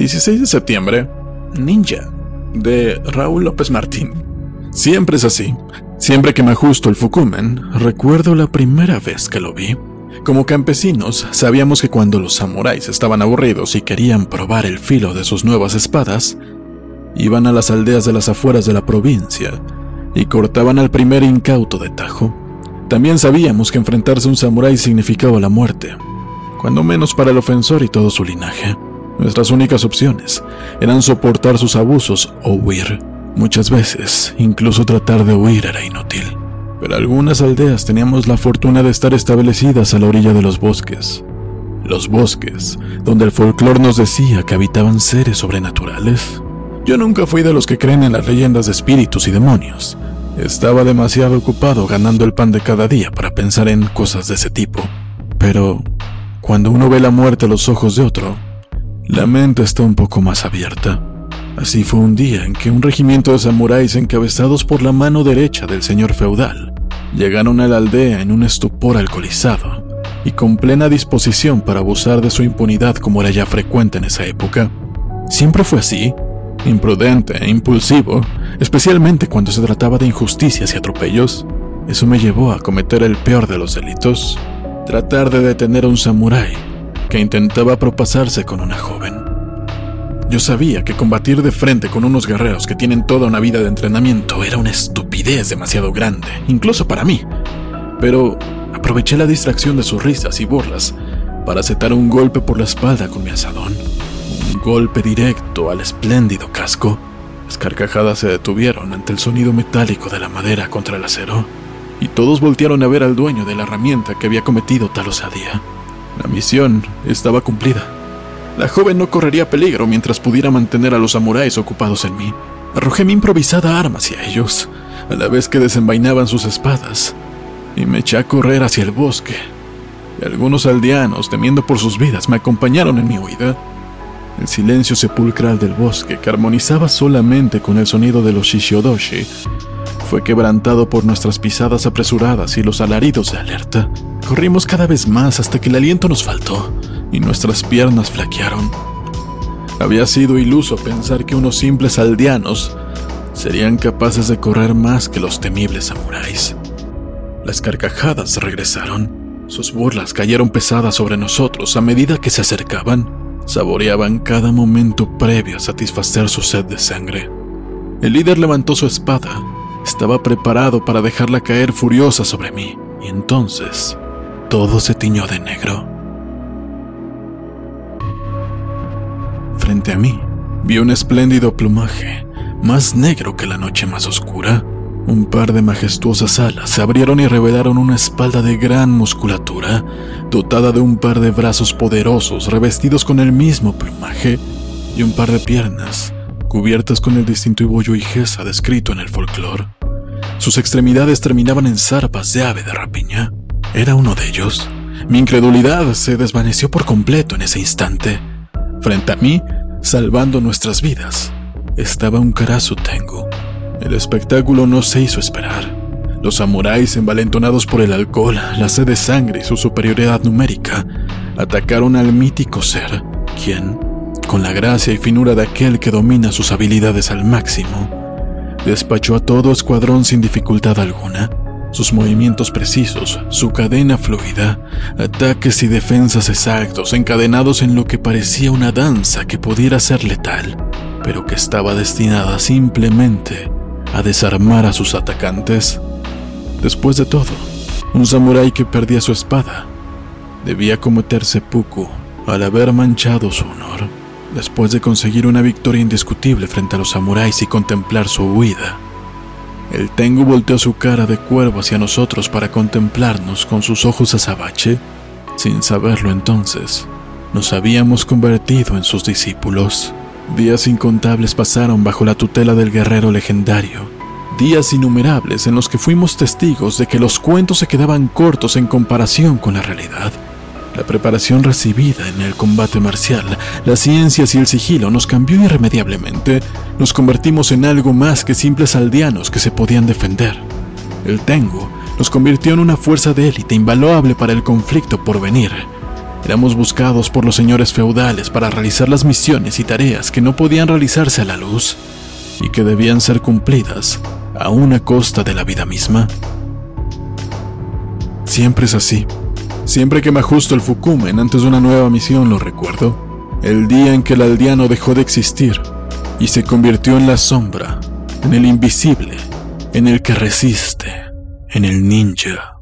16 de septiembre, Ninja, de Raúl López Martín. Siempre es así. Siempre que me ajusto el Fukumen, recuerdo la primera vez que lo vi. Como campesinos, sabíamos que cuando los samuráis estaban aburridos y querían probar el filo de sus nuevas espadas, iban a las aldeas de las afueras de la provincia y cortaban al primer incauto de tajo. También sabíamos que enfrentarse a un samurái significaba la muerte, cuando menos para el ofensor y todo su linaje. Nuestras únicas opciones eran soportar sus abusos o huir. Muchas veces, incluso tratar de huir era inútil. Pero algunas aldeas teníamos la fortuna de estar establecidas a la orilla de los bosques. Los bosques, donde el folclore nos decía que habitaban seres sobrenaturales. Yo nunca fui de los que creen en las leyendas de espíritus y demonios. Estaba demasiado ocupado ganando el pan de cada día para pensar en cosas de ese tipo. Pero cuando uno ve la muerte a los ojos de otro, la mente está un poco más abierta. Así fue un día en que un regimiento de samuráis encabezados por la mano derecha del señor feudal llegaron a la aldea en un estupor alcoholizado y con plena disposición para abusar de su impunidad como era ya frecuente en esa época. Siempre fue así, imprudente e impulsivo, especialmente cuando se trataba de injusticias y atropellos. Eso me llevó a cometer el peor de los delitos, tratar de detener a un samurái que intentaba propasarse con una joven. Yo sabía que combatir de frente con unos guerreros que tienen toda una vida de entrenamiento era una estupidez demasiado grande, incluso para mí. Pero aproveché la distracción de sus risas y burlas para aceptar un golpe por la espalda con mi asadón. Un golpe directo al espléndido casco. Las carcajadas se detuvieron ante el sonido metálico de la madera contra el acero, y todos voltearon a ver al dueño de la herramienta que había cometido tal osadía. La misión estaba cumplida. La joven no correría peligro mientras pudiera mantener a los samuráis ocupados en mí. Arrojé mi improvisada arma hacia ellos, a la vez que desenvainaban sus espadas, y me eché a correr hacia el bosque. Y algunos aldeanos, temiendo por sus vidas, me acompañaron en mi huida. El silencio sepulcral del bosque, que armonizaba solamente con el sonido de los shishiodoshi, fue quebrantado por nuestras pisadas apresuradas y los alaridos de alerta. Corrimos cada vez más hasta que el aliento nos faltó y nuestras piernas flaquearon. Había sido iluso pensar que unos simples aldeanos serían capaces de correr más que los temibles samuráis. Las carcajadas regresaron, sus burlas cayeron pesadas sobre nosotros a medida que se acercaban, saboreaban cada momento previo a satisfacer su sed de sangre. El líder levantó su espada, estaba preparado para dejarla caer furiosa sobre mí, y entonces todo se tiñó de negro. Frente a mí, vi un espléndido plumaje, más negro que la noche más oscura. Un par de majestuosas alas se abrieron y revelaron una espalda de gran musculatura, dotada de un par de brazos poderosos revestidos con el mismo plumaje, y un par de piernas, cubiertas con el distintivo yoigesa descrito en el folclore. Sus extremidades terminaban en zarpas de ave de rapiña. ¿Era uno de ellos? Mi incredulidad se desvaneció por completo en ese instante. Frente a mí, salvando nuestras vidas, estaba un Karasu Tengu. El espectáculo no se hizo esperar. Los samuráis, envalentonados por el alcohol, la sed de sangre y su superioridad numérica, atacaron al mítico ser, quien, con la gracia y finura de aquel que domina sus habilidades al máximo, despachó a todo escuadrón sin dificultad alguna sus movimientos precisos, su cadena fluida, ataques y defensas exactos encadenados en lo que parecía una danza que pudiera ser letal, pero que estaba destinada simplemente a desarmar a sus atacantes. Después de todo, un samurái que perdía su espada debía cometer seppuku al haber manchado su honor, después de conseguir una victoria indiscutible frente a los samuráis y contemplar su huida. El Tengu volteó su cara de cuervo hacia nosotros para contemplarnos con sus ojos azabache. Sin saberlo entonces, nos habíamos convertido en sus discípulos. Días incontables pasaron bajo la tutela del guerrero legendario. Días innumerables en los que fuimos testigos de que los cuentos se quedaban cortos en comparación con la realidad. La preparación recibida en el combate marcial, las ciencias y el sigilo nos cambió irremediablemente. Nos convertimos en algo más que simples aldeanos que se podían defender. El Tengu nos convirtió en una fuerza de élite invaluable para el conflicto por venir. Éramos buscados por los señores feudales para realizar las misiones y tareas que no podían realizarse a la luz y que debían ser cumplidas a una costa de la vida misma. Siempre es así. Siempre que me ajusto el Fukumen antes de una nueva misión lo recuerdo. El día en que el aldeano dejó de existir y se convirtió en la sombra, en el invisible, en el que resiste, en el ninja.